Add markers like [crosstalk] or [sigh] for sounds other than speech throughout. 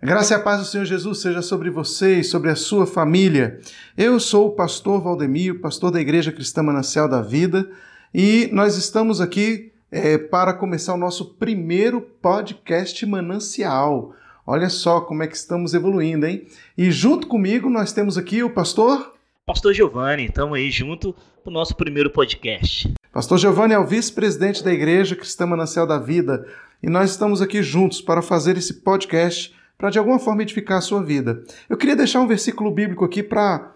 Graça e a paz do Senhor Jesus seja sobre você e sobre a sua família. Eu sou o pastor Valdemiro, pastor da Igreja Cristã Manancial da Vida, e nós estamos aqui é, para começar o nosso primeiro podcast manancial. Olha só como é que estamos evoluindo, hein? E junto comigo nós temos aqui o pastor. Pastor Giovanni, estamos aí junto para o nosso primeiro podcast. Pastor Giovanni é o vice-presidente da Igreja Cristã Manancial da Vida, e nós estamos aqui juntos para fazer esse podcast para de alguma forma edificar a sua vida. Eu queria deixar um versículo bíblico aqui para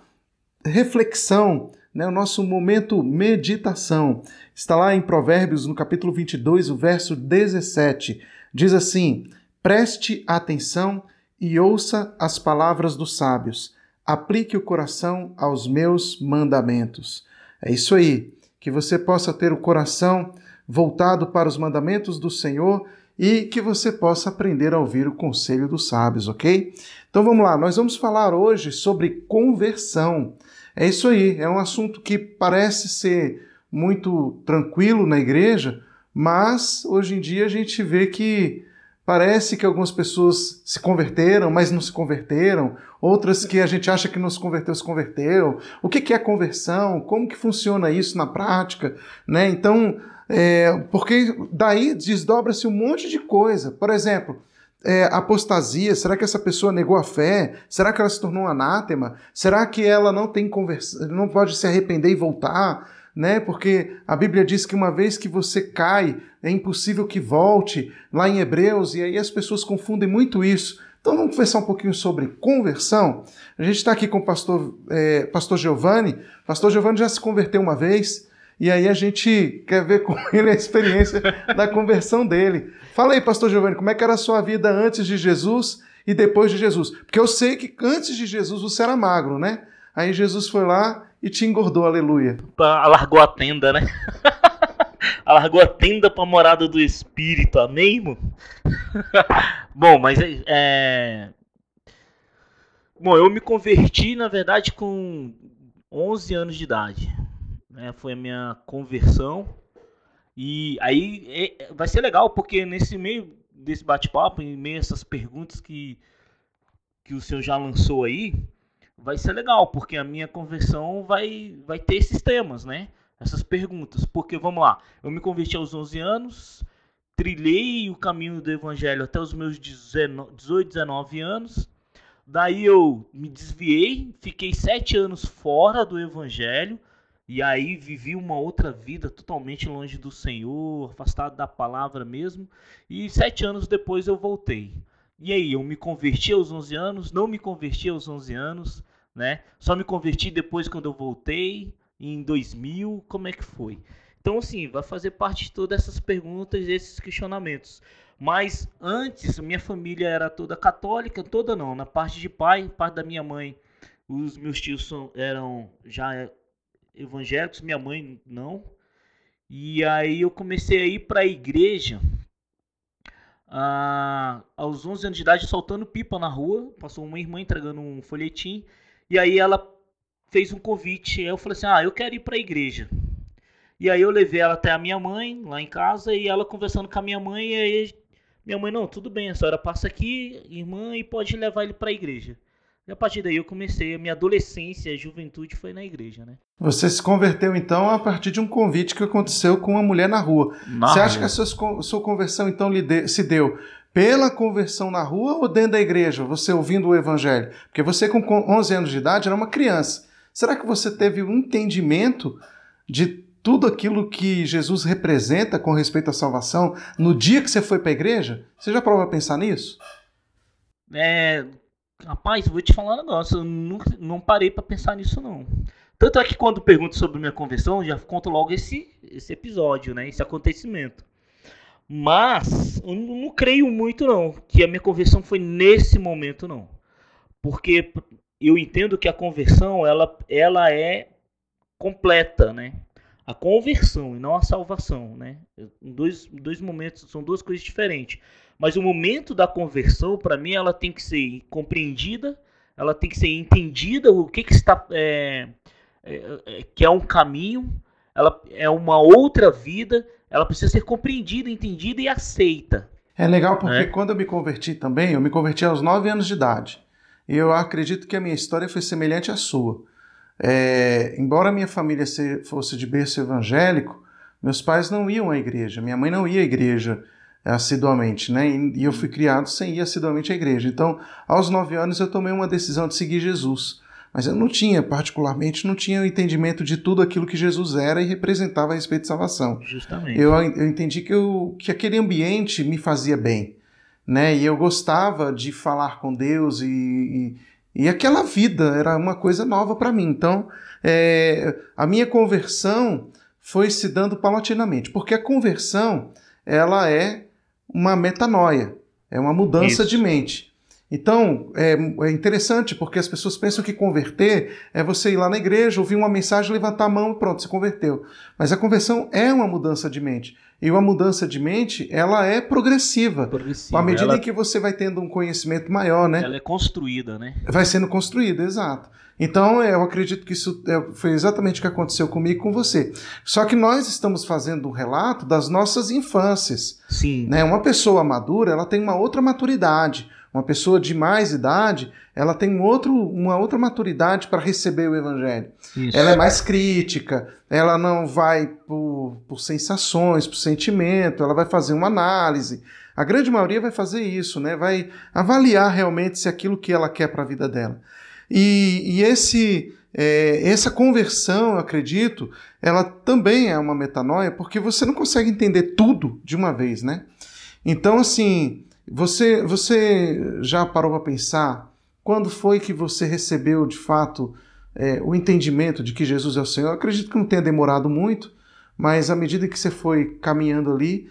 reflexão, né, o nosso momento meditação. Está lá em Provérbios, no capítulo 22, o verso 17. Diz assim: Preste atenção e ouça as palavras dos sábios. Aplique o coração aos meus mandamentos. É isso aí. Que você possa ter o coração voltado para os mandamentos do Senhor e que você possa aprender a ouvir o conselho dos sábios, ok? Então vamos lá, nós vamos falar hoje sobre conversão. É isso aí, é um assunto que parece ser muito tranquilo na igreja, mas hoje em dia a gente vê que parece que algumas pessoas se converteram, mas não se converteram, outras que a gente acha que não se converteu, se converteu. O que é conversão? Como que funciona isso na prática? Né? Então, é, porque daí desdobra-se um monte de coisa. Por exemplo, é, apostasia, será que essa pessoa negou a fé? Será que ela se tornou um anátema? Será que ela não tem conversa, não pode se arrepender e voltar? Né? Porque a Bíblia diz que uma vez que você cai, é impossível que volte, lá em Hebreus, e aí as pessoas confundem muito isso. Então vamos conversar um pouquinho sobre conversão. A gente está aqui com o pastor, é, pastor Giovanni. Pastor Giovanni já se converteu uma vez, e aí a gente quer ver com [laughs] ele a experiência da conversão dele. Fala aí, pastor Giovanni, como é que era a sua vida antes de Jesus e depois de Jesus? Porque eu sei que antes de Jesus você era magro, né? Aí Jesus foi lá e te engordou, aleluia. Alargou a tenda, né? [laughs] Alargou a tenda para a morada do Espírito, amém, irmão? [laughs] Bom, mas é... Bom, eu me converti, na verdade, com 11 anos de idade né? Foi a minha conversão. E aí é, vai ser legal, porque nesse meio desse bate-papo, em meio a essas perguntas que, que o senhor já lançou aí, vai ser legal, porque a minha conversão vai, vai ter esses temas, né? Essas perguntas. Porque, vamos lá, eu me converti aos 11 anos, trilhei o caminho do evangelho até os meus 18, 19 anos. Daí eu me desviei, fiquei sete anos fora do evangelho e aí vivi uma outra vida totalmente longe do Senhor, afastado da palavra mesmo. E sete anos depois eu voltei. E aí, eu me converti aos 11 anos, não me converti aos 11 anos, né? Só me converti depois quando eu voltei, em 2000, como é que foi? Então, assim, vai fazer parte de todas essas perguntas, esses questionamentos. Mas antes, minha família era toda católica, toda não, na parte de pai, parte da minha mãe, os meus tios eram já evangélicos, minha mãe não. E aí eu comecei a ir para a igreja ah, aos 11 anos de idade, soltando pipa na rua. Passou uma irmã entregando um folhetim. E aí ela fez um convite. Aí eu falei assim: Ah, eu quero ir para a igreja. E aí eu levei ela até a minha mãe, lá em casa, e ela conversando com a minha mãe. E aí minha mãe: Não, tudo bem, a senhora passa aqui, irmã, e pode levar ele para a igreja. E a partir daí eu comecei, a minha adolescência, a juventude foi na igreja, né? Você se converteu então a partir de um convite que aconteceu com uma mulher na rua. Na Você rua. acha que a sua, sua conversão então de, se deu pela conversão na rua ou dentro da igreja, você ouvindo o evangelho? Porque você com 11 anos de idade era uma criança. Será que você teve um entendimento de tudo aquilo que Jesus representa com respeito à salvação no dia que você foi para a igreja? Você já provou a pensar nisso? É, Rapaz, vou te falar um negócio, eu não, não parei para pensar nisso não. Tanto é que quando pergunto sobre minha conversão, já conto logo esse, esse episódio, né? Esse acontecimento. Mas eu não, creio muito não que a minha conversão foi nesse momento não. Porque eu entendo que a conversão ela, ela é completa, né? A conversão e não a salvação, né? Dois, dois momentos, são duas coisas diferentes. Mas o momento da conversão, para mim, ela tem que ser compreendida, ela tem que ser entendida, o que, que está. É, é, é, que é um caminho, ela é uma outra vida, ela precisa ser compreendida, entendida e aceita. É legal porque é. quando eu me converti também, eu me converti aos 9 anos de idade. E eu acredito que a minha história foi semelhante à sua. É, embora a minha família fosse de berço evangélico, meus pais não iam à igreja, minha mãe não ia à igreja assiduamente, né? E eu fui criado sem ir assiduamente à igreja. Então, aos nove anos, eu tomei uma decisão de seguir Jesus. Mas eu não tinha, particularmente, não tinha o entendimento de tudo aquilo que Jesus era e representava a respeito de salvação. Justamente. Eu, eu entendi que, eu, que aquele ambiente me fazia bem, né? E eu gostava de falar com Deus e, e, e aquela vida era uma coisa nova para mim. Então, é, a minha conversão foi se dando paulatinamente, porque a conversão ela é uma metanoia, é uma mudança Isso. de mente. Então, é, é, interessante porque as pessoas pensam que converter é você ir lá na igreja, ouvir uma mensagem, levantar a mão e pronto, se converteu. Mas a conversão é uma mudança de mente. E uma mudança de mente, ela é progressiva. progressiva. À medida ela... em que você vai tendo um conhecimento maior, né? Ela é construída, né? Vai sendo construída, exato. Então, eu acredito que isso é, foi exatamente o que aconteceu comigo e com você. Só que nós estamos fazendo um relato das nossas infâncias. Sim. Né? Uma pessoa madura, ela tem uma outra maturidade. Uma pessoa de mais idade, ela tem outro, uma outra maturidade para receber o evangelho. Isso. Ela é mais crítica, ela não vai por, por sensações, por sentimento, ela vai fazer uma análise. A grande maioria vai fazer isso, né? vai avaliar realmente se aquilo que ela quer para a vida dela. E, e esse, é, essa conversão, eu acredito, ela também é uma metanoia, porque você não consegue entender tudo de uma vez, né? Então, assim, você, você já parou para pensar quando foi que você recebeu de fato é, o entendimento de que Jesus é o Senhor? Eu acredito que não tenha demorado muito, mas à medida que você foi caminhando ali,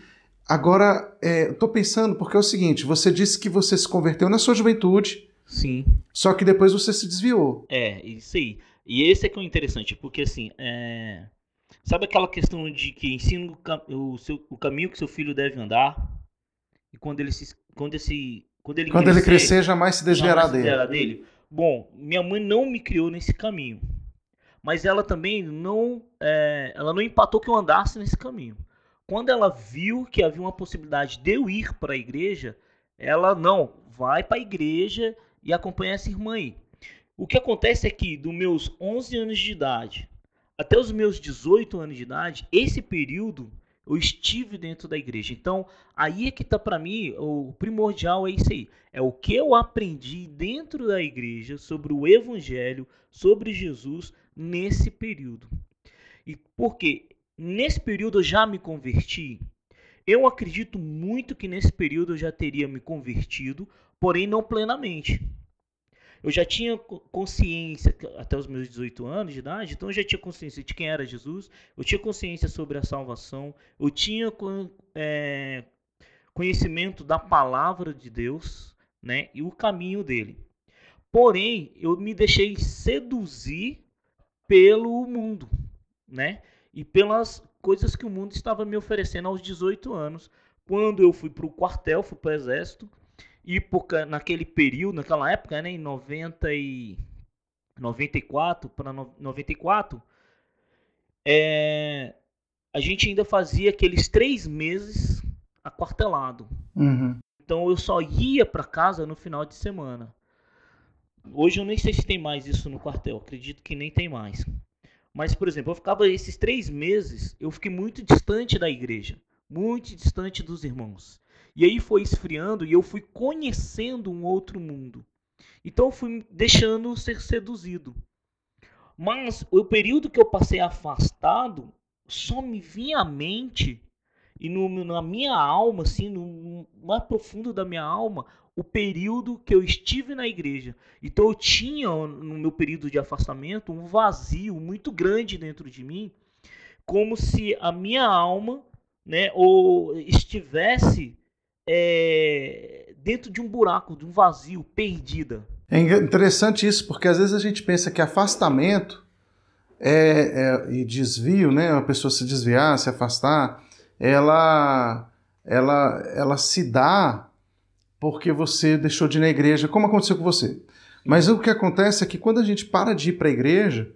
agora estou é, pensando porque é o seguinte: você disse que você se converteu na sua juventude. Sim. Só que depois você se desviou. É, isso aí. E esse é que é o interessante, porque assim, é... sabe aquela questão de que ensina o, o, seu, o caminho que seu filho deve andar? E quando ele se quando esse quando ele, quando crescer, ele crescer jamais se desviará dele. dele. Bom, minha mãe não me criou nesse caminho, mas ela também não é, ela não empatou que eu andasse nesse caminho. Quando ela viu que havia uma possibilidade de eu ir para a igreja, ela não vai para a igreja e acompanha essa irmã aí. O que acontece é que dos meus 11 anos de idade até os meus 18 anos de idade, esse período eu estive dentro da igreja. Então, aí é que está para mim o primordial é isso aí. É o que eu aprendi dentro da igreja sobre o evangelho, sobre Jesus nesse período. E porque nesse período eu já me converti. Eu acredito muito que nesse período eu já teria me convertido, porém não plenamente eu já tinha consciência até os meus 18 anos de idade, então eu já tinha consciência de quem era Jesus, eu tinha consciência sobre a salvação, eu tinha é, conhecimento da palavra de Deus, né, e o caminho dele. Porém, eu me deixei seduzir pelo mundo, né, e pelas coisas que o mundo estava me oferecendo aos 18 anos, quando eu fui para o quartel, fui para o exército, e por, naquele período, naquela época, né, em 90 e 94 para 94, é, a gente ainda fazia aqueles três meses aquartelado. Uhum. Então eu só ia para casa no final de semana. Hoje eu nem sei se tem mais isso no quartel, acredito que nem tem mais. Mas, por exemplo, eu ficava esses três meses, eu fiquei muito distante da igreja, muito distante dos irmãos. E aí foi esfriando e eu fui conhecendo um outro mundo. Então eu fui deixando ser seduzido. Mas o período que eu passei afastado só me vinha à mente e no, na minha alma, assim, no mais profundo da minha alma, o período que eu estive na igreja. Então eu tinha no meu período de afastamento um vazio muito grande dentro de mim, como se a minha alma, né, ou estivesse é, dentro de um buraco, de um vazio, perdida. É interessante isso, porque às vezes a gente pensa que afastamento é, é, e desvio, né, a pessoa se desviar, se afastar, ela, ela, ela se dá porque você deixou de ir na igreja, como aconteceu com você. Mas o que acontece é que quando a gente para de ir para a igreja,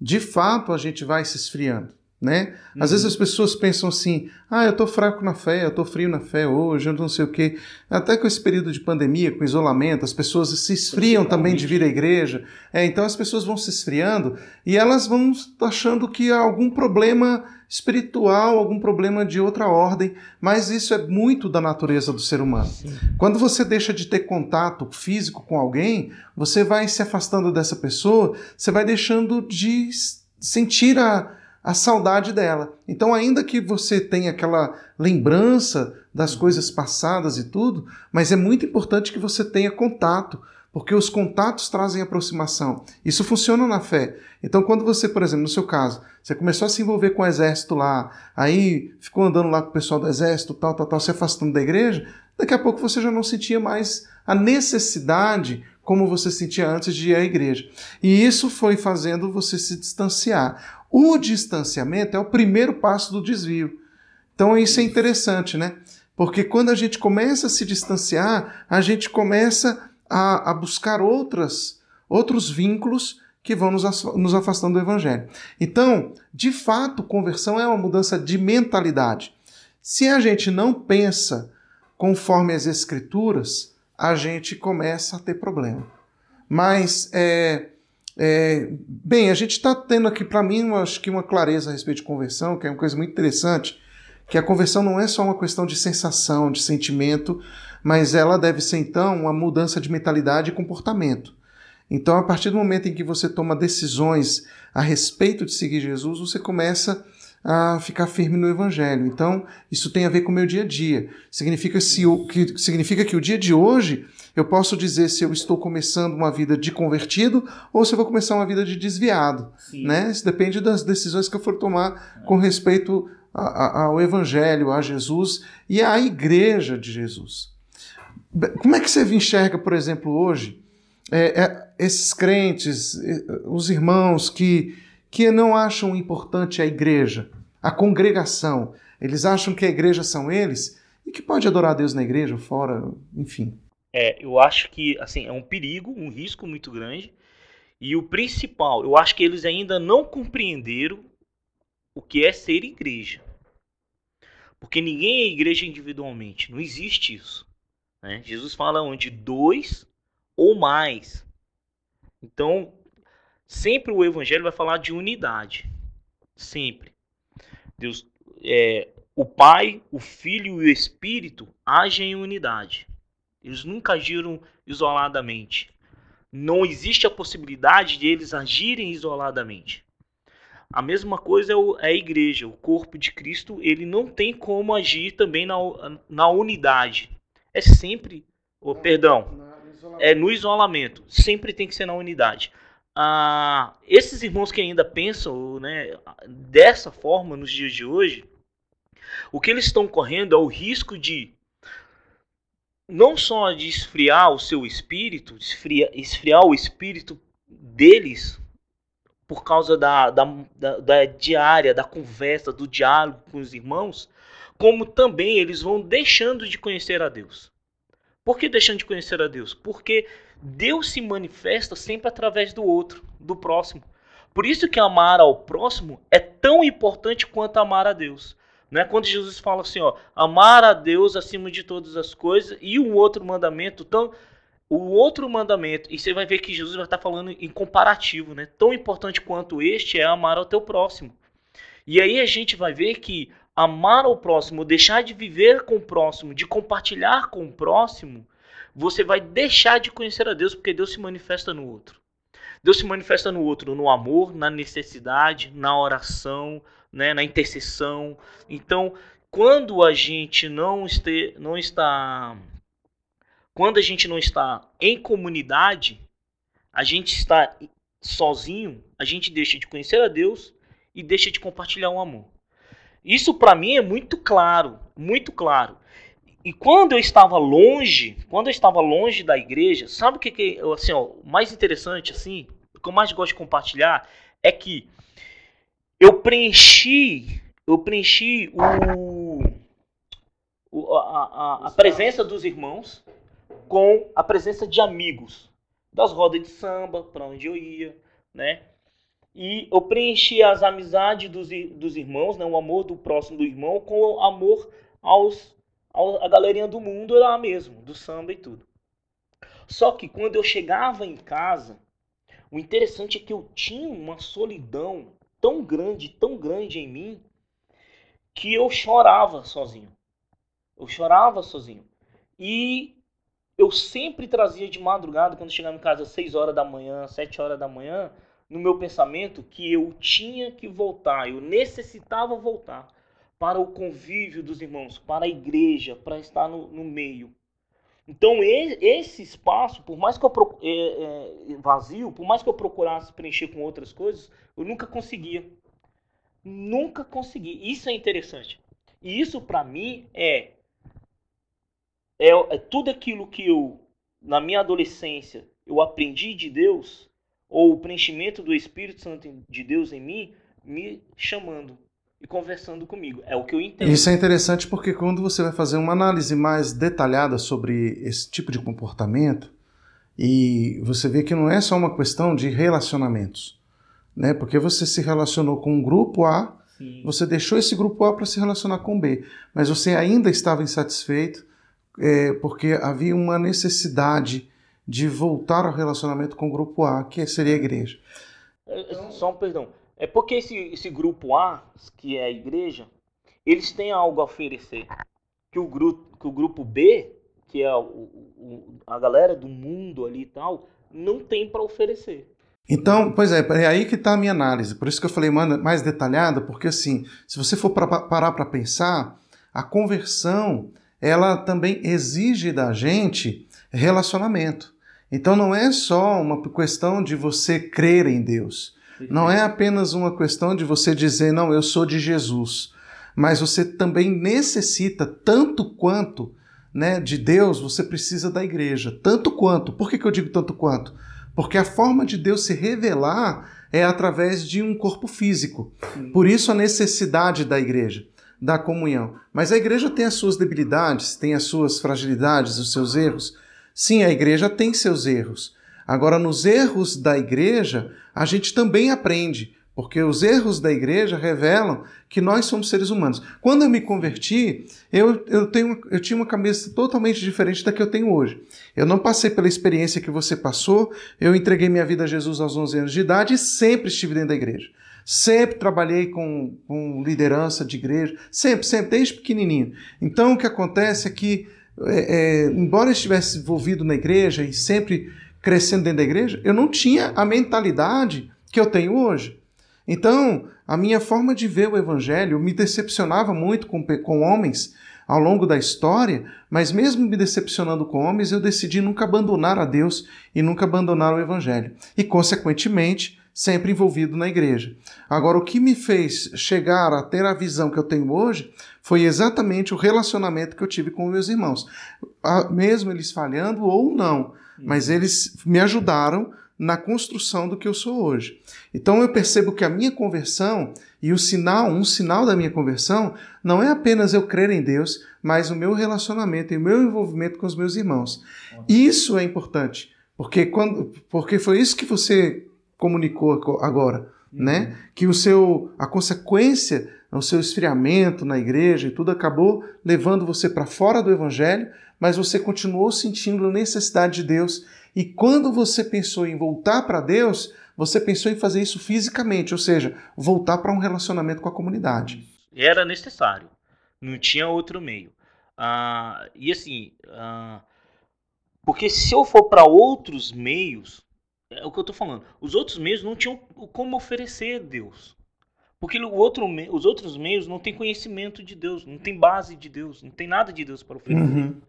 de fato a gente vai se esfriando. Né? Às vezes as pessoas pensam assim: ah, eu tô fraco na fé, eu tô frio na fé hoje, eu não sei o quê. Até com esse período de pandemia, com isolamento, as pessoas se esfriam também de vir à igreja. É, então as pessoas vão se esfriando e elas vão achando que há algum problema espiritual, algum problema de outra ordem, mas isso é muito da natureza do ser humano. Sim. Quando você deixa de ter contato físico com alguém, você vai se afastando dessa pessoa, você vai deixando de sentir a a saudade dela. Então, ainda que você tenha aquela lembrança das coisas passadas e tudo, mas é muito importante que você tenha contato, porque os contatos trazem aproximação. Isso funciona na fé. Então, quando você, por exemplo, no seu caso, você começou a se envolver com o exército lá, aí ficou andando lá com o pessoal do exército, tal, tal, tal, se afastando da igreja, daqui a pouco você já não sentia mais a necessidade como você sentia antes de ir à igreja. E isso foi fazendo você se distanciar. O distanciamento é o primeiro passo do desvio. Então isso é interessante, né? Porque quando a gente começa a se distanciar, a gente começa a, a buscar outras, outros vínculos que vão nos, afastando do Evangelho. Então, de fato, conversão é uma mudança de mentalidade. Se a gente não pensa conforme as Escrituras, a gente começa a ter problema. Mas é, é, bem, a gente está tendo aqui, para mim, acho que uma clareza a respeito de conversão, que é uma coisa muito interessante, que a conversão não é só uma questão de sensação, de sentimento, mas ela deve ser, então, uma mudança de mentalidade e comportamento. Então, a partir do momento em que você toma decisões a respeito de seguir Jesus, você começa a ficar firme no Evangelho. Então, isso tem a ver com o meu dia a dia. Significa, se que, significa que o dia de hoje eu posso dizer se eu estou começando uma vida de convertido ou se eu vou começar uma vida de desviado. Né? Isso depende das decisões que eu for tomar com respeito a, a, ao Evangelho, a Jesus e à Igreja de Jesus. Como é que você enxerga, por exemplo, hoje, é, é, esses crentes, os irmãos que, que não acham importante a igreja, a congregação? Eles acham que a igreja são eles e que pode adorar a Deus na igreja, fora, enfim. É, eu acho que assim é um perigo, um risco muito grande. E o principal, eu acho que eles ainda não compreenderam o que é ser igreja. Porque ninguém é igreja individualmente, não existe isso. Né? Jesus fala onde dois ou mais. Então, sempre o evangelho vai falar de unidade. Sempre. Deus, é, o Pai, o Filho e o Espírito agem em unidade. Eles nunca agiram isoladamente. Não existe a possibilidade de eles agirem isoladamente. A mesma coisa é, é a igreja, o corpo de Cristo, ele não tem como agir também na, na unidade. É sempre, oh, perdão, é no isolamento. Sempre tem que ser na unidade. Ah, esses irmãos que ainda pensam né, dessa forma nos dias de hoje, o que eles estão correndo é o risco de não só de esfriar o seu espírito, esfriar, esfriar o espírito deles por causa da, da, da, da, diária, da conversa, do diálogo com os irmãos, como também eles vão deixando de conhecer a Deus. Por que deixando de conhecer a Deus? Porque Deus se manifesta sempre através do outro, do próximo. Por isso que amar ao próximo é tão importante quanto amar a Deus. Né? Quando Jesus fala assim, ó, amar a Deus acima de todas as coisas e um outro mandamento tão o outro mandamento, e você vai ver que Jesus vai estar falando em comparativo, né? Tão importante quanto este é amar ao teu próximo. E aí a gente vai ver que amar ao próximo, deixar de viver com o próximo, de compartilhar com o próximo, você vai deixar de conhecer a Deus, porque Deus se manifesta no outro. Deus se manifesta no outro, no amor, na necessidade, na oração, né, na intercessão. Então, quando a gente não, este, não está quando a gente não está em comunidade, a gente está sozinho, a gente deixa de conhecer a Deus e deixa de compartilhar o amor. Isso para mim é muito claro, muito claro. E quando eu estava longe, quando eu estava longe da igreja, sabe o que, que assim, ó, o mais interessante assim, o que eu mais gosto de compartilhar é que eu preenchi, eu preenchi o, o a, a, a, presença dos irmãos com a presença de amigos, das rodas de samba, para onde eu ia, né? E eu preenchi as amizades dos, dos irmãos, né, o amor do próximo do irmão, com o amor aos, aos a galerinha do mundo lá mesmo, do samba e tudo. Só que quando eu chegava em casa, o interessante é que eu tinha uma solidão tão grande, tão grande em mim, que eu chorava sozinho. Eu chorava sozinho. E eu sempre trazia de madrugada, quando chegava em casa às 6 horas da manhã, 7 horas da manhã, no meu pensamento que eu tinha que voltar, eu necessitava voltar para o convívio dos irmãos, para a igreja, para estar no, no meio. Então esse espaço, por mais que eu é, é, vazio, por mais que eu procurasse preencher com outras coisas, eu nunca conseguia. Nunca consegui. Isso é interessante. E isso para mim é, é é tudo aquilo que eu na minha adolescência eu aprendi de Deus ou o preenchimento do Espírito Santo de Deus em mim me chamando e conversando comigo. É o que eu entendo. Isso é interessante porque quando você vai fazer uma análise mais detalhada sobre esse tipo de comportamento, e você vê que não é só uma questão de relacionamentos, né? Porque você se relacionou com um grupo A, Sim. você deixou esse grupo A para se relacionar com B, mas você ainda estava insatisfeito é, porque havia uma necessidade de voltar ao relacionamento com o grupo A, que seria a igreja. Então... Só um perdão. É porque esse, esse grupo A, que é a igreja, eles têm algo a oferecer. Que o grupo, que o grupo B, que é o, o, a galera do mundo ali e tal, não tem para oferecer. Então, pois é, é aí que está a minha análise. Por isso que eu falei mais detalhada, porque assim, se você for pra, parar para pensar, a conversão, ela também exige da gente relacionamento. Então não é só uma questão de você crer em Deus. Não é apenas uma questão de você dizer, não, eu sou de Jesus, mas você também necessita, tanto quanto né, de Deus, você precisa da igreja. Tanto quanto. Por que, que eu digo tanto quanto? Porque a forma de Deus se revelar é através de um corpo físico. Por isso a necessidade da igreja, da comunhão. Mas a igreja tem as suas debilidades, tem as suas fragilidades, os seus erros. Sim, a igreja tem seus erros. Agora, nos erros da igreja, a gente também aprende, porque os erros da igreja revelam que nós somos seres humanos. Quando eu me converti, eu, eu, tenho, eu tinha uma cabeça totalmente diferente da que eu tenho hoje. Eu não passei pela experiência que você passou, eu entreguei minha vida a Jesus aos 11 anos de idade e sempre estive dentro da igreja. Sempre trabalhei com, com liderança de igreja, sempre, sempre, desde pequenininho. Então, o que acontece é que, é, é, embora eu estivesse envolvido na igreja e sempre crescendo dentro da igreja, eu não tinha a mentalidade que eu tenho hoje. Então, a minha forma de ver o evangelho me decepcionava muito com, com homens ao longo da história, mas mesmo me decepcionando com homens, eu decidi nunca abandonar a Deus e nunca abandonar o evangelho. E, consequentemente, sempre envolvido na igreja. Agora, o que me fez chegar a ter a visão que eu tenho hoje foi exatamente o relacionamento que eu tive com meus irmãos. Mesmo eles falhando ou não, mas uhum. eles me ajudaram na construção do que eu sou hoje. Então eu percebo que a minha conversão e o sinal, um sinal da minha conversão, não é apenas eu crer em Deus, mas o meu relacionamento e o meu envolvimento com os meus irmãos. Isso é importante, porque quando, porque foi isso que você comunicou agora, uhum. né? Que o seu a consequência, o seu esfriamento na igreja e tudo acabou levando você para fora do evangelho, mas você continuou sentindo a necessidade de Deus. E quando você pensou em voltar para Deus, você pensou em fazer isso fisicamente, ou seja, voltar para um relacionamento com a comunidade. Era necessário, não tinha outro meio. Ah, e assim, ah, porque se eu for para outros meios, é o que eu estou falando, os outros meios não tinham como oferecer a Deus. Porque outro, os outros meios não têm conhecimento de Deus, não tem base de Deus, não tem nada de Deus para oferecer. Uhum.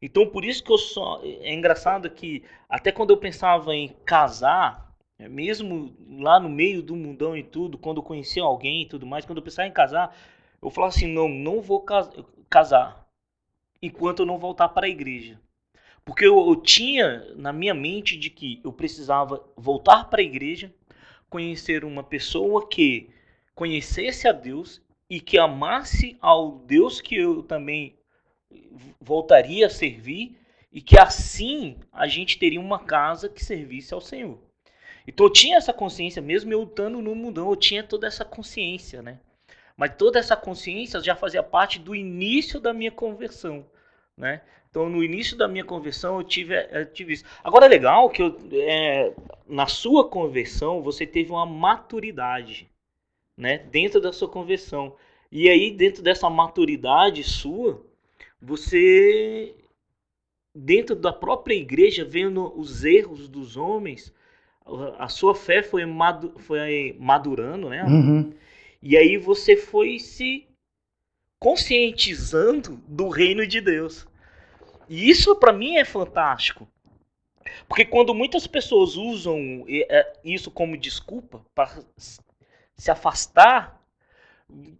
Então, por isso que eu só. É engraçado que, até quando eu pensava em casar, é, mesmo lá no meio do mundão e tudo, quando eu conhecia alguém e tudo mais, quando eu pensava em casar, eu falava assim: não, não vou casar enquanto eu não voltar para a igreja. Porque eu, eu tinha na minha mente de que eu precisava voltar para a igreja, conhecer uma pessoa que conhecesse a Deus e que amasse ao Deus que eu também voltaria a servir e que assim a gente teria uma casa que servisse ao Senhor. Então eu tinha essa consciência, mesmo eu estando no mundão, eu tinha toda essa consciência, né? Mas toda essa consciência já fazia parte do início da minha conversão, né? Então, no início da minha conversão, eu tive, eu tive isso. Agora, é legal que eu, é, na sua conversão, você teve uma maturidade, né? Dentro da sua conversão. E aí, dentro dessa maturidade sua, você, dentro da própria igreja, vendo os erros dos homens, a sua fé foi, madu foi madurando, né? Uhum. E aí você foi se conscientizando do reino de Deus. E isso para mim é fantástico. Porque quando muitas pessoas usam é, isso como desculpa para se afastar,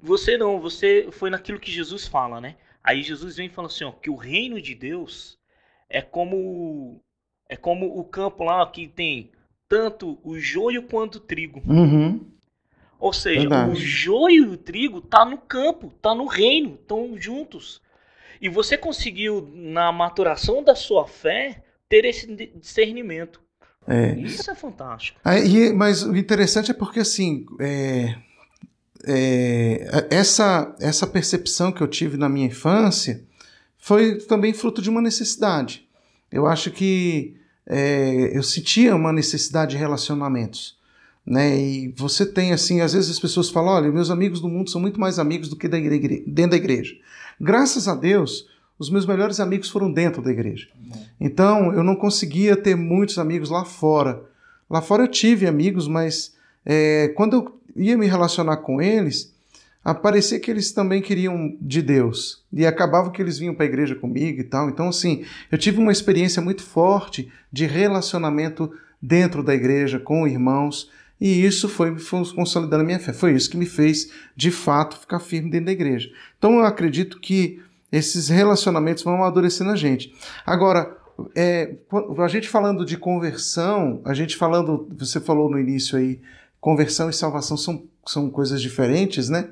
você não, você foi naquilo que Jesus fala, né? Aí Jesus vem e fala assim, ó, que o reino de Deus é como é como o campo lá que tem tanto o joio quanto o trigo. Uhum. Ou seja, Verdade. o joio e o trigo tá no campo, tá no reino, estão juntos. E você conseguiu, na maturação da sua fé, ter esse discernimento. É. Isso é fantástico. e, mas o interessante é porque, assim, é, é, essa, essa percepção que eu tive na minha infância foi também fruto de uma necessidade. Eu acho que é, eu sentia uma necessidade de relacionamentos. Né? E você tem assim, às vezes as pessoas falam: olha, meus amigos do mundo são muito mais amigos do que da igreja, dentro da igreja. Graças a Deus, os meus melhores amigos foram dentro da igreja. Então, eu não conseguia ter muitos amigos lá fora. Lá fora eu tive amigos, mas é, quando eu ia me relacionar com eles, aparecia que eles também queriam de Deus. E acabava que eles vinham para a igreja comigo e tal. Então, assim, eu tive uma experiência muito forte de relacionamento dentro da igreja, com irmãos. E isso foi, foi consolidando a minha fé. Foi isso que me fez, de fato, ficar firme dentro da igreja. Então eu acredito que esses relacionamentos vão amadurecendo a gente. Agora, é, a gente falando de conversão, a gente falando, você falou no início aí, conversão e salvação são, são coisas diferentes, né?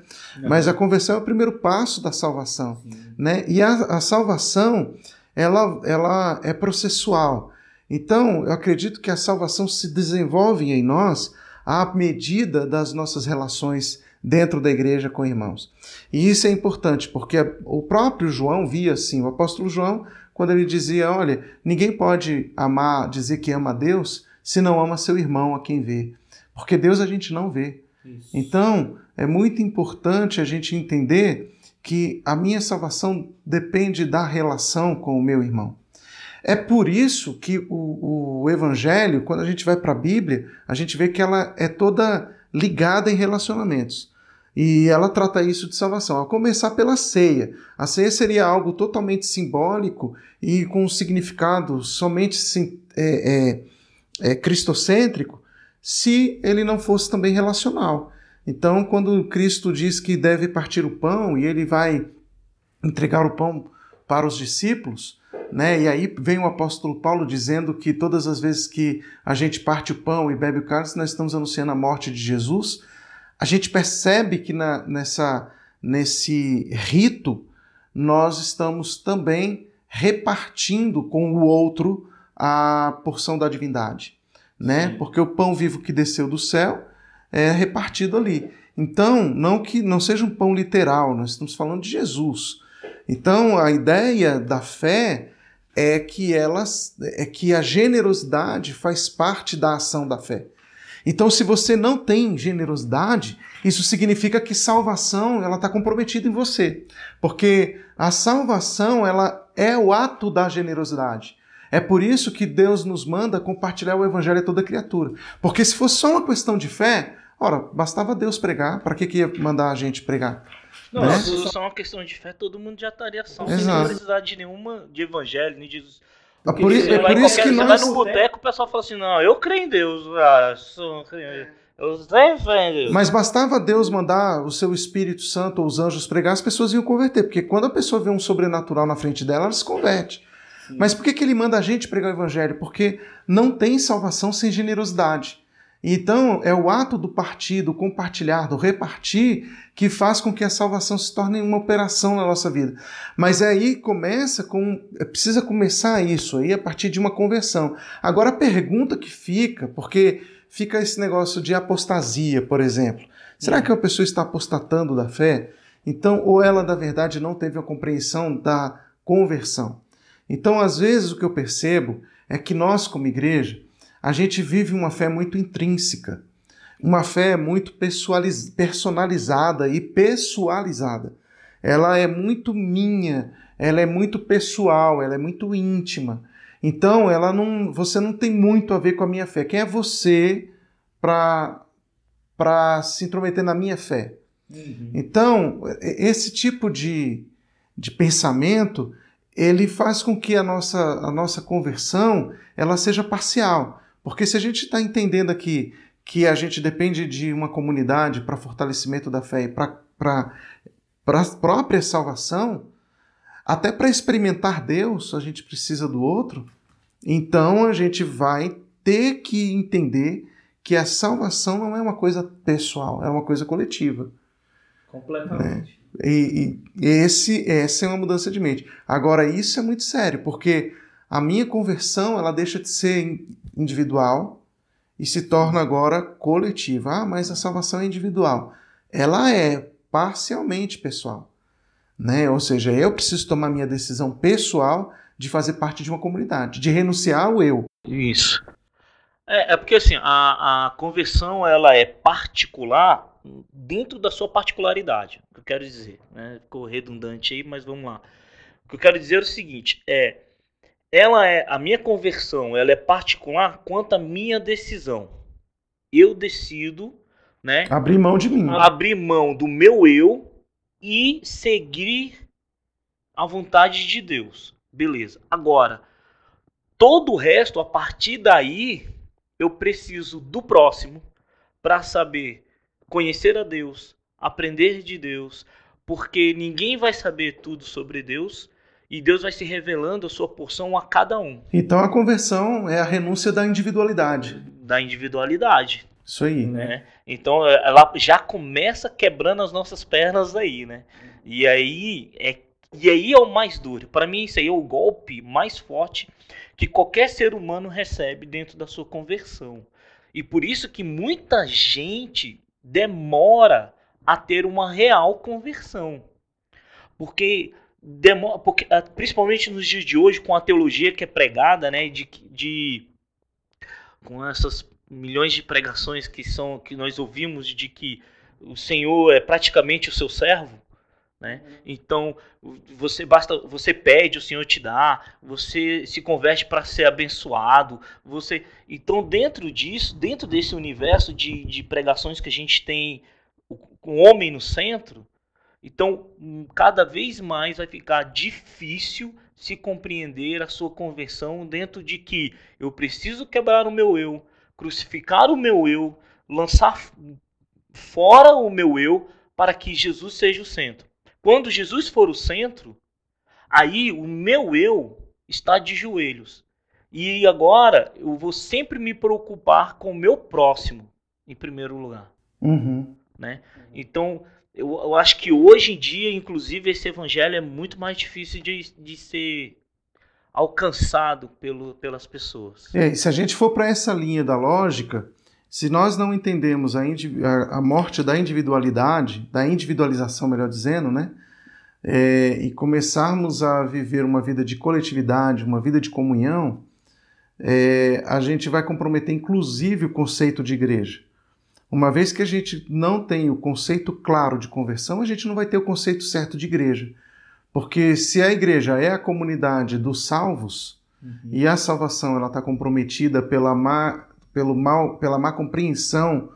Mas a conversão é o primeiro passo da salvação, né? E a, a salvação, ela, ela é processual. Então, eu acredito que a salvação se desenvolve em nós à medida das nossas relações dentro da igreja com irmãos. E isso é importante, porque o próprio João via assim, o apóstolo João, quando ele dizia, olha, ninguém pode amar, dizer que ama a Deus, se não ama seu irmão a quem vê. Porque Deus a gente não vê. Isso. Então, é muito importante a gente entender que a minha salvação depende da relação com o meu irmão. É por isso que o, o Evangelho, quando a gente vai para a Bíblia, a gente vê que ela é toda ligada em relacionamentos. E ela trata isso de salvação. A começar pela ceia. A ceia seria algo totalmente simbólico e com um significado somente é, é, é, cristocêntrico, se ele não fosse também relacional. Então, quando Cristo diz que deve partir o pão e ele vai entregar o pão para os discípulos, né? E aí vem o apóstolo Paulo dizendo que todas as vezes que a gente parte o pão e bebe o cálice, nós estamos anunciando a morte de Jesus. A gente percebe que na, nessa, nesse rito nós estamos também repartindo com o outro a porção da divindade, né? Porque o pão vivo que desceu do céu é repartido ali. Então, não que não seja um pão literal, nós estamos falando de Jesus. Então, a ideia da fé é que elas é que a generosidade faz parte da ação da fé. Então, se você não tem generosidade, isso significa que salvação ela está comprometida em você, porque a salvação ela é o ato da generosidade. É por isso que Deus nos manda compartilhar o evangelho a toda criatura. Porque se fosse só uma questão de fé, ora, bastava Deus pregar, para que, que ia mandar a gente pregar? Não, né? se fosse só uma questão de fé, todo mundo já estaria salvo, sem precisar de nenhuma de evangelho, nem de Jesus. Ah, por, isso, é por isso que você nós... vai no boteco, o pessoal fala assim, não, eu creio em Deus, ah, sou... eu fé em Deus. Mas bastava Deus mandar o seu Espírito Santo ou os anjos pregar, as pessoas iam converter, porque quando a pessoa vê um sobrenatural na frente dela, ela se converte. Sim. Mas por que, que ele manda a gente pregar o evangelho? Porque não tem salvação sem generosidade. Então, é o ato do partir, do compartilhar, do repartir, que faz com que a salvação se torne uma operação na nossa vida. Mas aí começa com. É, precisa começar isso aí a partir de uma conversão. Agora, a pergunta que fica, porque fica esse negócio de apostasia, por exemplo. Será que a pessoa está apostatando da fé? Então, ou ela, na verdade, não teve a compreensão da conversão. Então, às vezes, o que eu percebo é que nós, como igreja, a gente vive uma fé muito intrínseca, uma fé muito personalizada e pessoalizada. Ela é muito minha, ela é muito pessoal, ela é muito íntima. Então, ela não, você não tem muito a ver com a minha fé. Quem é você para para se intrometer na minha fé? Uhum. Então, esse tipo de, de pensamento ele faz com que a nossa, a nossa conversão ela seja parcial. Porque se a gente está entendendo aqui que a gente depende de uma comunidade para fortalecimento da fé e para a própria salvação, até para experimentar Deus a gente precisa do outro, então a gente vai ter que entender que a salvação não é uma coisa pessoal, é uma coisa coletiva. Completamente. Né? E, e esse, essa é uma mudança de mente. Agora, isso é muito sério, porque a minha conversão ela deixa de ser individual e se torna agora coletiva. Ah, mas a salvação é individual. Ela é parcialmente pessoal. Né? Ou seja, eu preciso tomar minha decisão pessoal de fazer parte de uma comunidade, de renunciar ao eu. Isso. É, é porque assim, a, a conversão ela é particular dentro da sua particularidade. O que eu quero dizer, né? Ficou redundante aí, mas vamos lá. O que eu quero dizer é o seguinte, é ela é a minha conversão, ela é particular quanto à minha decisão. Eu decido, né? Abrir mão de mim. Abrir mão do meu eu e seguir a vontade de Deus. Beleza. Agora, todo o resto, a partir daí, eu preciso do próximo para saber conhecer a Deus, aprender de Deus, porque ninguém vai saber tudo sobre Deus e Deus vai se revelando a sua porção a cada um. Então a conversão é a renúncia da individualidade. Da individualidade. Isso aí. Né? Então é, ela já começa quebrando as nossas pernas aí, né? E aí é e aí é o mais duro. Para mim isso aí é o golpe mais forte que qualquer ser humano recebe dentro da sua conversão. E por isso que muita gente demora a ter uma real conversão. Porque demora, porque, ah, principalmente nos dias de hoje, com a teologia que é pregada, né, de, de com essas milhões de pregações que são que nós ouvimos de que o Senhor é praticamente o seu servo, né? Então você basta, você pede, o Senhor te dá, você se converte para ser abençoado, você então dentro disso, dentro desse universo de, de pregações que a gente tem com o homem no centro, então, hum, cada vez mais vai ficar difícil se compreender a sua conversão dentro de que eu preciso quebrar o meu eu, crucificar o meu eu, lançar fora o meu eu para que Jesus seja o centro. Quando Jesus for o centro, aí o meu eu está de joelhos. E agora eu vou sempre me preocupar com o meu próximo, em primeiro lugar. Uhum. Né? Então, eu, eu acho que hoje em dia, inclusive, esse evangelho é muito mais difícil de, de ser alcançado pelo, pelas pessoas. É, e se a gente for para essa linha da lógica, se nós não entendemos a, a, morte da individualidade, da individualização, melhor dizendo, né? É, e começarmos a viver uma vida de coletividade, uma vida de comunhão, é, a gente vai comprometer inclusive o conceito de igreja. Uma vez que a gente não tem o conceito claro de conversão, a gente não vai ter o conceito certo de igreja. Porque se a igreja é a comunidade dos salvos uhum. e a salvação ela está comprometida pela má, pelo mal, pela má compreensão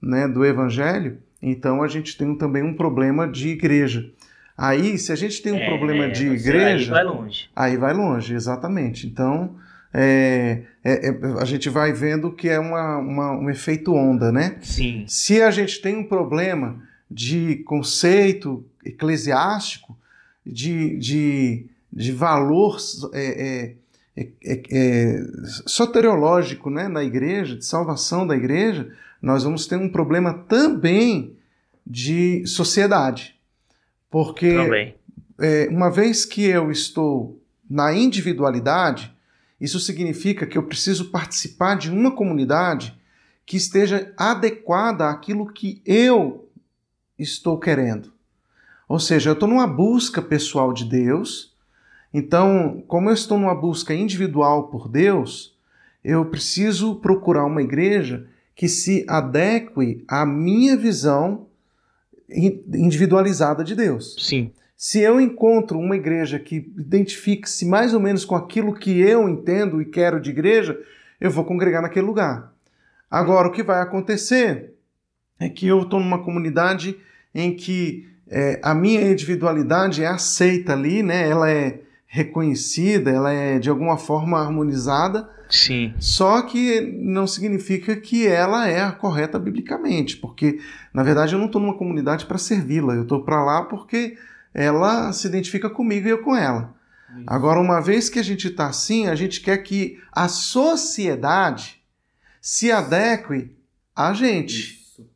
né, do evangelho, então a gente tem também um problema de igreja. Aí, se a gente tem um é, problema de igreja. Aí vai longe. Aí vai longe, exatamente. Então, é, é, é, a gente vai vendo que é uma, uma, um efeito onda, né? Sim. Se a gente tem um problema de conceito eclesiástico, de, de, de valor é, é, é, soteriológico né, na igreja, de salvação da igreja, nós vamos ter um problema também de sociedade. Porque uma vez que eu estou na individualidade, isso significa que eu preciso participar de uma comunidade que esteja adequada àquilo que eu estou querendo. Ou seja, eu estou numa busca pessoal de Deus. Então, como eu estou numa busca individual por Deus, eu preciso procurar uma igreja que se adeque à minha visão individualizada de Deus. Sim. Se eu encontro uma igreja que identifique-se mais ou menos com aquilo que eu entendo e quero de igreja, eu vou congregar naquele lugar. Agora, o que vai acontecer é que eu estou numa comunidade em que é, a minha individualidade é aceita ali, né? ela é reconhecida, ela é de alguma forma harmonizada. Sim. Só que não significa que ela é a correta biblicamente, porque na verdade eu não estou numa comunidade para servi-la, eu estou para lá porque ela se identifica comigo e eu com ela. Isso. Agora, uma vez que a gente está assim, a gente quer que a sociedade se adeque a gente. Isso.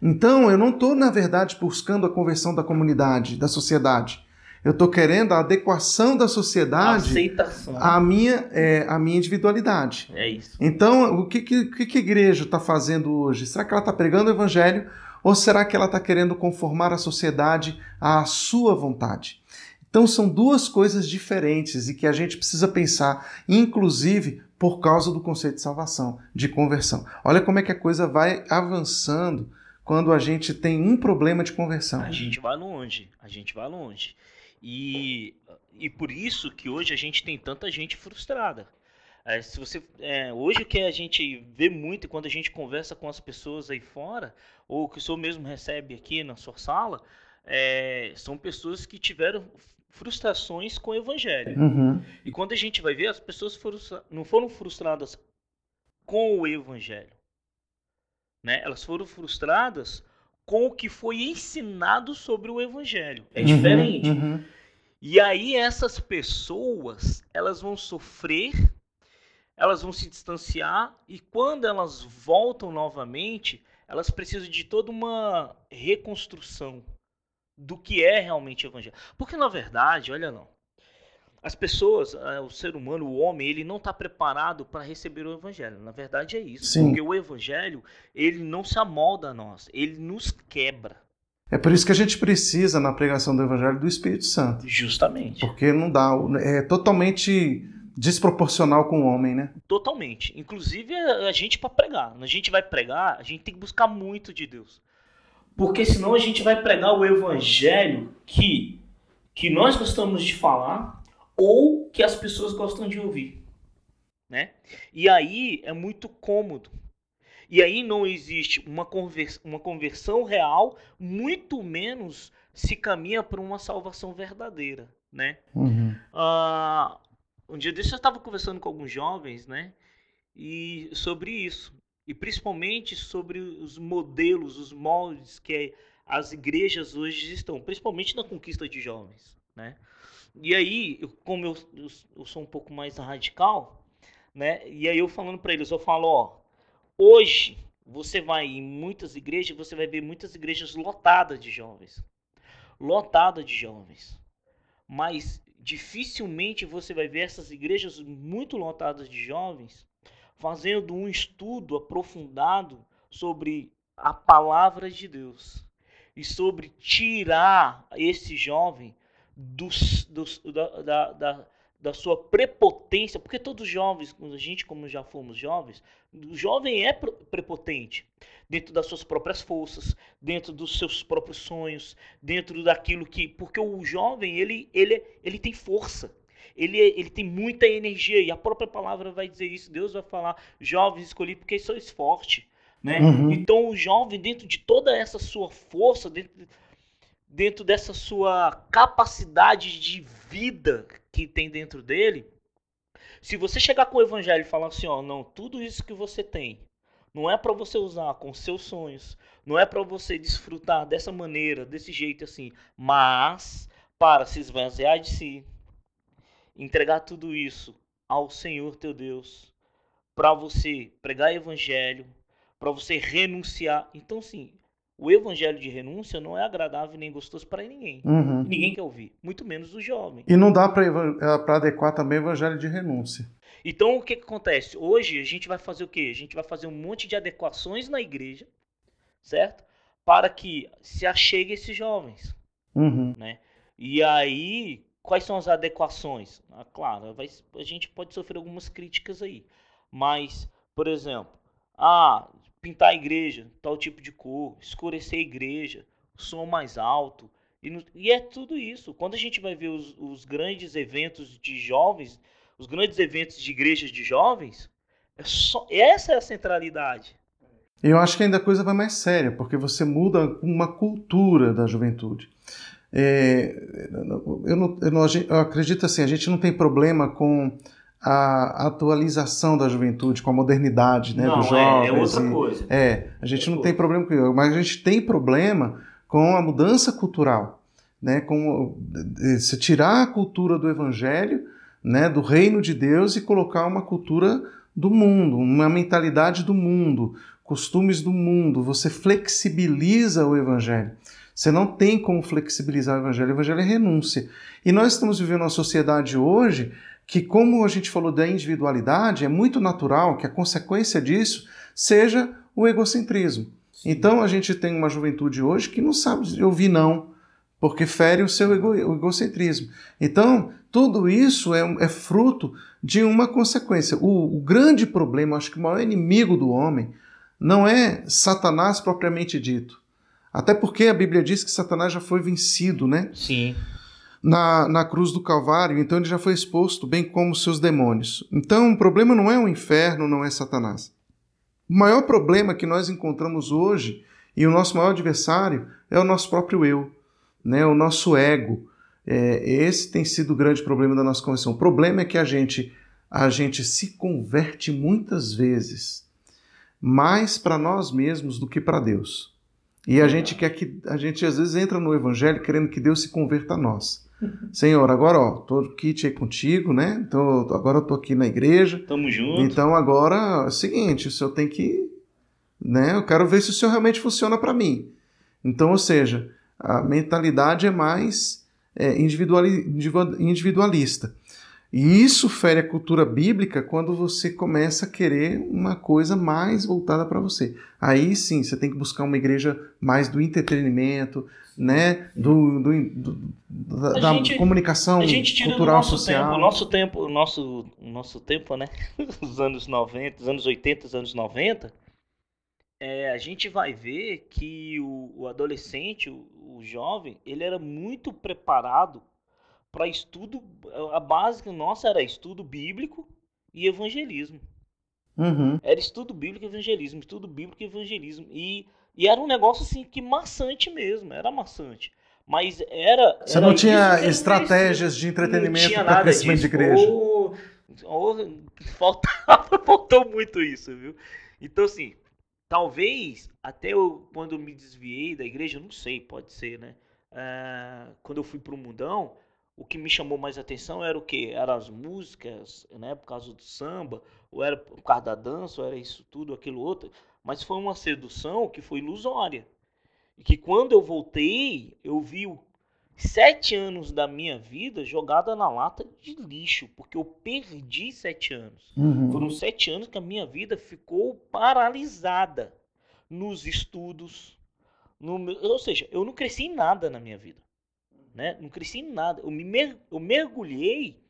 Então, eu não estou, na verdade, buscando a conversão da comunidade, da sociedade. Eu estou querendo a adequação da sociedade Aceitação. à minha, é, à minha individualidade. É isso. Então, o que, que, que a igreja está fazendo hoje? Será que ela está pregando o evangelho ou será que ela está querendo conformar a sociedade à sua vontade? Então são duas coisas diferentes e que a gente precisa pensar, inclusive por causa do conceito de salvação, de conversão. Olha como é que a coisa vai avançando quando a gente tem um problema de conversão. A gente vai longe, a gente vai longe. E, e por isso que hoje a gente tem tanta gente frustrada. É, se você, é, hoje o que a gente vê muito quando a gente conversa com as pessoas aí fora, ou que o senhor mesmo recebe aqui na sua sala, é, são pessoas que tiveram frustrações com o evangelho. Uhum. E quando a gente vai ver, as pessoas não foram frustradas com o evangelho. Né? Elas foram frustradas com o que foi ensinado sobre o evangelho. É uhum, diferente. Uhum. E aí essas pessoas, elas vão sofrer elas vão se distanciar e quando elas voltam novamente, elas precisam de toda uma reconstrução do que é realmente o evangelho. Porque na verdade, olha não, as pessoas, eh, o ser humano, o homem, ele não está preparado para receber o evangelho. Na verdade é isso, Sim. porque o evangelho ele não se amolda a nós, ele nos quebra. É por isso que a gente precisa na pregação do evangelho do Espírito Santo. Justamente. Porque não dá, é totalmente desproporcional com o homem, né? Totalmente. Inclusive a gente para pregar, a gente vai pregar, a gente tem que buscar muito de Deus. Porque senão a gente vai pregar o evangelho que que nós gostamos de falar ou que as pessoas gostam de ouvir, né? E aí é muito cômodo. E aí não existe uma, convers uma conversão real, muito menos se caminha para uma salvação verdadeira, né? Uhum. Uh, um dia desse eu estava conversando com alguns jovens, né? E sobre isso. E principalmente sobre os modelos, os moldes que as igrejas hoje estão, principalmente na conquista de jovens, né? E aí, como eu, eu, eu sou um pouco mais radical, né? E aí eu falando para eles, eu falo, ó, hoje você vai em muitas igrejas, você vai ver muitas igrejas lotadas de jovens. Lotadas de jovens. Mas dificilmente você vai ver essas igrejas muito lotadas de jovens fazendo um estudo aprofundado sobre a palavra de Deus e sobre tirar esse jovem dos, dos, da, da, da, da sua prepotência, porque todos os jovens, a gente como já fomos jovens, o jovem é prepotente dentro das suas próprias forças, dentro dos seus próprios sonhos, dentro daquilo que, porque o jovem ele ele ele tem força. Ele, ele tem muita energia e a própria palavra vai dizer isso. Deus vai falar: jovens escolhi porque sois forte, né? Uhum. Então o jovem dentro de toda essa sua força, dentro, dentro dessa sua capacidade de vida que tem dentro dele, se você chegar com o evangelho e falar assim, ó, não, tudo isso que você tem não é para você usar com seus sonhos, não é para você desfrutar dessa maneira, desse jeito assim, mas para se esvaziar de si, entregar tudo isso ao Senhor teu Deus, para você pregar evangelho, para você renunciar. Então, sim, o evangelho de renúncia não é agradável nem gostoso para ninguém. Uhum. Ninguém quer ouvir, muito menos o jovem. E não dá para adequar também o evangelho de renúncia. Então, o que, que acontece? Hoje a gente vai fazer o quê? A gente vai fazer um monte de adequações na igreja, certo? Para que se achegue esses jovens. Uhum. Né? E aí, quais são as adequações? Ah, claro, vai, a gente pode sofrer algumas críticas aí. Mas, por exemplo, ah, pintar a igreja, tal tipo de cor, escurecer a igreja, som mais alto. E, e é tudo isso. Quando a gente vai ver os, os, grandes eventos de jovens, os grandes eventos de igrejas de jovens, é só, essa é a centralidade. Eu acho que ainda a coisa vai mais séria, porque você muda uma cultura da juventude. É, eu, não, eu, não, eu acredito assim, a gente não tem problema com a atualização da juventude, com a modernidade né, não, dos jovens. É, é outra e, coisa. É, a gente é não tem problema com isso, mas a gente tem problema com a mudança cultural, né, com se tirar a cultura do evangelho, né, do reino de Deus e colocar uma cultura do mundo, uma mentalidade do mundo, costumes do mundo. Você flexibiliza o evangelho. Você não tem como flexibilizar o evangelho. O evangelho é renúncia. E nós estamos vivendo uma sociedade hoje que, como a gente falou da individualidade, é muito natural que a consequência disso seja o egocentrismo. Então a gente tem uma juventude hoje que não sabe ouvir não, porque fere o seu ego, o egocentrismo. Então, tudo isso é, é fruto de uma consequência. O, o, grande problema, acho que o maior inimigo do homem, não é Satanás propriamente dito. Até porque a Bíblia diz que Satanás já foi vencido, né? Sim na, na cruz do Calvário, então ele já foi exposto, bem como seus demônios. Então o problema não é o inferno, não é Satanás. O maior problema que nós encontramos hoje e o nosso maior adversário é o nosso próprio eu, né? o nosso ego. É, esse tem sido o grande problema da nossa conversão. O problema é que a gente, a gente se converte muitas vezes mais para nós mesmos do que para Deus. E a gente quer que a gente às vezes entra no evangelho querendo que Deus se converta a nós. [laughs] Senhor, agora ó, tô kit aí contigo, né? Então, agora eu tô aqui na igreja. Tamo junto. Então agora é o seguinte, o senhor tem que, né? Eu quero ver se o senhor realmente funciona para mim. Então, ou seja, a mentalidade é mais é, individualista. E isso fere a cultura bíblica quando você começa a querer uma coisa mais voltada para você. Aí sim, você tem que buscar uma igreja mais do entretenimento, né? Do, do, do da, gente, comunicação cultural social. Tempo, o nosso tempo, o nosso, nosso tempo, né? [laughs] Os anos 90, os anos 80, os anos 90, é, a gente vai ver que o, o adolescente, o, o jovem, ele era muito preparado para estudo, a básica nossa era estudo bíblico e evangelismo. Uhum. Era estudo bíblico e evangelismo, estudo bíblico e evangelismo. E, e era um negócio assim que maçante mesmo, era maçante. Mas era. Você era não tinha estratégias de entretenimento para crescimento disso. de igreja. Ou, ou, faltava, [laughs] faltou muito isso, viu? Então, assim, talvez até eu, quando eu me desviei da igreja, não sei, pode ser, né? Uh, quando eu fui para o mundão, o que me chamou mais atenção era o que? Eram as músicas, né? Por causa do samba, ou era por causa da dança, ou era isso tudo, aquilo outro. Mas foi uma sedução que foi ilusória. E que quando eu voltei, eu vi sete anos da minha vida jogada na lata de lixo, porque eu perdi sete anos. Uhum. Foram sete anos que a minha vida ficou paralisada nos estudos. No, ou seja, eu não cresci em nada na minha vida né? Não cresci em nada. Eu, me mer eu mergulhei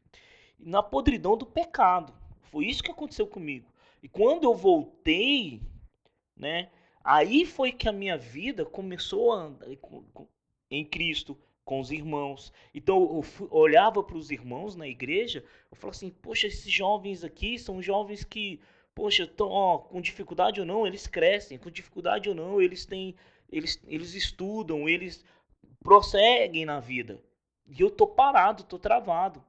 na podridão do pecado. Foi isso que aconteceu comigo. E quando eu voltei, né? Aí foi que a minha vida começou a andar em Cristo, com os irmãos. Então eu olhava para os irmãos na igreja, eu falava assim: poxa, esses jovens aqui são jovens que, poxa, estão com dificuldade ou não, eles crescem, com dificuldade ou não, eles têm, eles, eles estudam, eles prosseguem na vida. E eu tô parado, tô travado.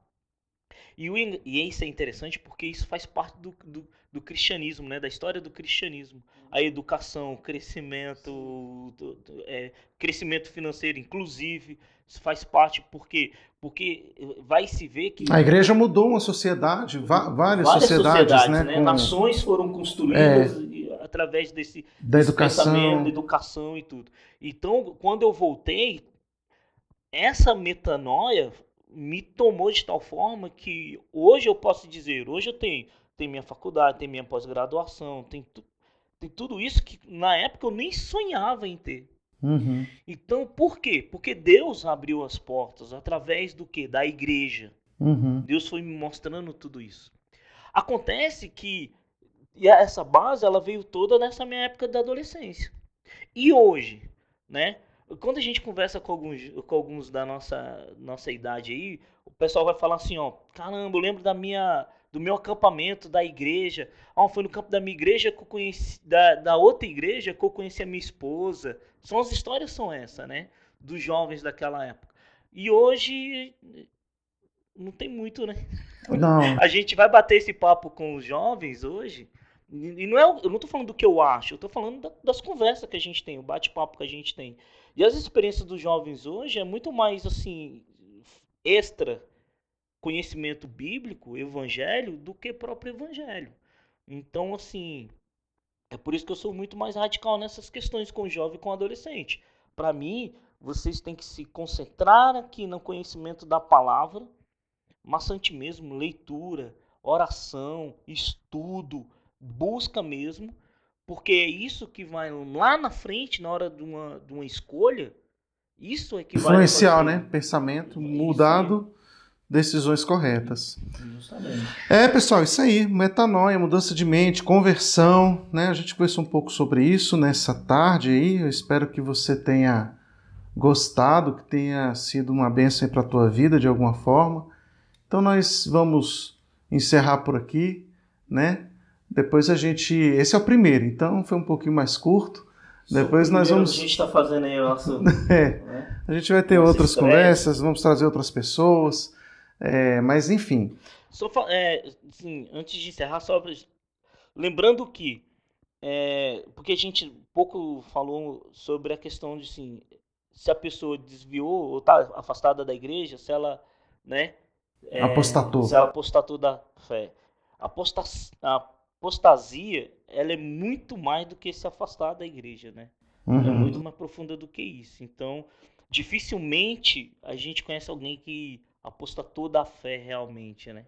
E, o, e isso é interessante porque isso faz parte do, do, do cristianismo, né? Da história do cristianismo. A educação, o crescimento, do, do, é, crescimento financeiro, inclusive, isso faz parte porque porque vai se ver que a igreja mudou uma sociedade, várias, várias sociedades, sociedades né? né? Com... Nações foram construídas é, através desse da desse educação, da educação e tudo. Então, quando eu voltei, essa metanoia me tomou de tal forma que hoje eu posso dizer, hoje eu tenho, tenho minha faculdade, tenho minha pós-graduação, tem, tu, tem tudo isso que na época eu nem sonhava em ter. Uhum. Então, por quê? Porque Deus abriu as portas através do que? Da igreja. Uhum. Deus foi me mostrando tudo isso. Acontece que e essa base ela veio toda nessa minha época da adolescência. E hoje, né? Quando a gente conversa com alguns, com alguns da nossa, nossa idade aí, o pessoal vai falar assim, ó, caramba, eu lembro da minha, do meu acampamento da igreja. Ah, foi no campo da minha igreja que eu conheci, da, da outra igreja que eu conheci a minha esposa. São as histórias são essa, né? Dos jovens daquela época. E hoje não tem muito, né? Não. A gente vai bater esse papo com os jovens hoje. E não é, eu não tô falando do que eu acho, eu tô falando das conversas que a gente tem, o bate-papo que a gente tem. E as experiências dos jovens hoje é muito mais assim extra conhecimento bíblico, evangelho, do que próprio evangelho. Então, assim, é por isso que eu sou muito mais radical nessas questões com jovem e com adolescente. Para mim, vocês têm que se concentrar aqui no conhecimento da palavra, maçante mesmo, leitura, oração, estudo, busca mesmo, porque é isso que vai lá na frente, na hora de uma, de uma escolha, isso é que Influenciar, vai... né? Pensamento mudado, decisões corretas. Justamente. É, pessoal, isso aí. Metanoia, mudança de mente, conversão, né? A gente conversou um pouco sobre isso nessa tarde aí. Eu espero que você tenha gostado, que tenha sido uma bênção para a tua vida de alguma forma. Então nós vamos encerrar por aqui, né? Depois a gente. Esse é o primeiro, então foi um pouquinho mais curto. Depois nós vamos. A gente está fazendo aí o nosso. [laughs] é. Né? A gente vai ter outras conversas, vamos trazer outras pessoas. É, mas enfim. Só é, assim, antes de encerrar, só lembrando que. É, porque a gente pouco falou sobre a questão de assim, se a pessoa desviou ou está afastada da igreja, se ela. Né, é, apostatou. Se ela apostatou da fé. Apostas, a apostasia, ela é muito mais do que se afastar da igreja, né? É uhum. É muito mais profunda do que isso. Então, dificilmente a gente conhece alguém que apostatou da fé realmente, né?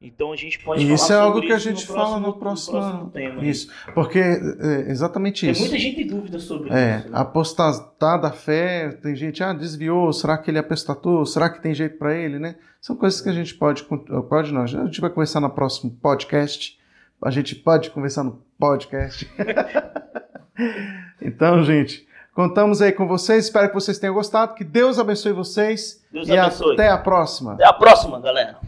Então a gente pode isso é algo que a gente fala no próximo, no próximo tema. Isso, porque é exatamente isso. Tem muita gente em dúvida sobre é, isso. Né? Apostatar da fé, tem gente, ah, desviou, será que ele apostatou? Será que tem jeito para ele, né? São coisas que a gente pode, pode não, a gente vai conversar no próximo podcast a gente pode conversar no podcast. [laughs] então, gente, contamos aí com vocês. Espero que vocês tenham gostado. Que Deus abençoe vocês. Deus e abençoe. até a próxima. Até a próxima, galera.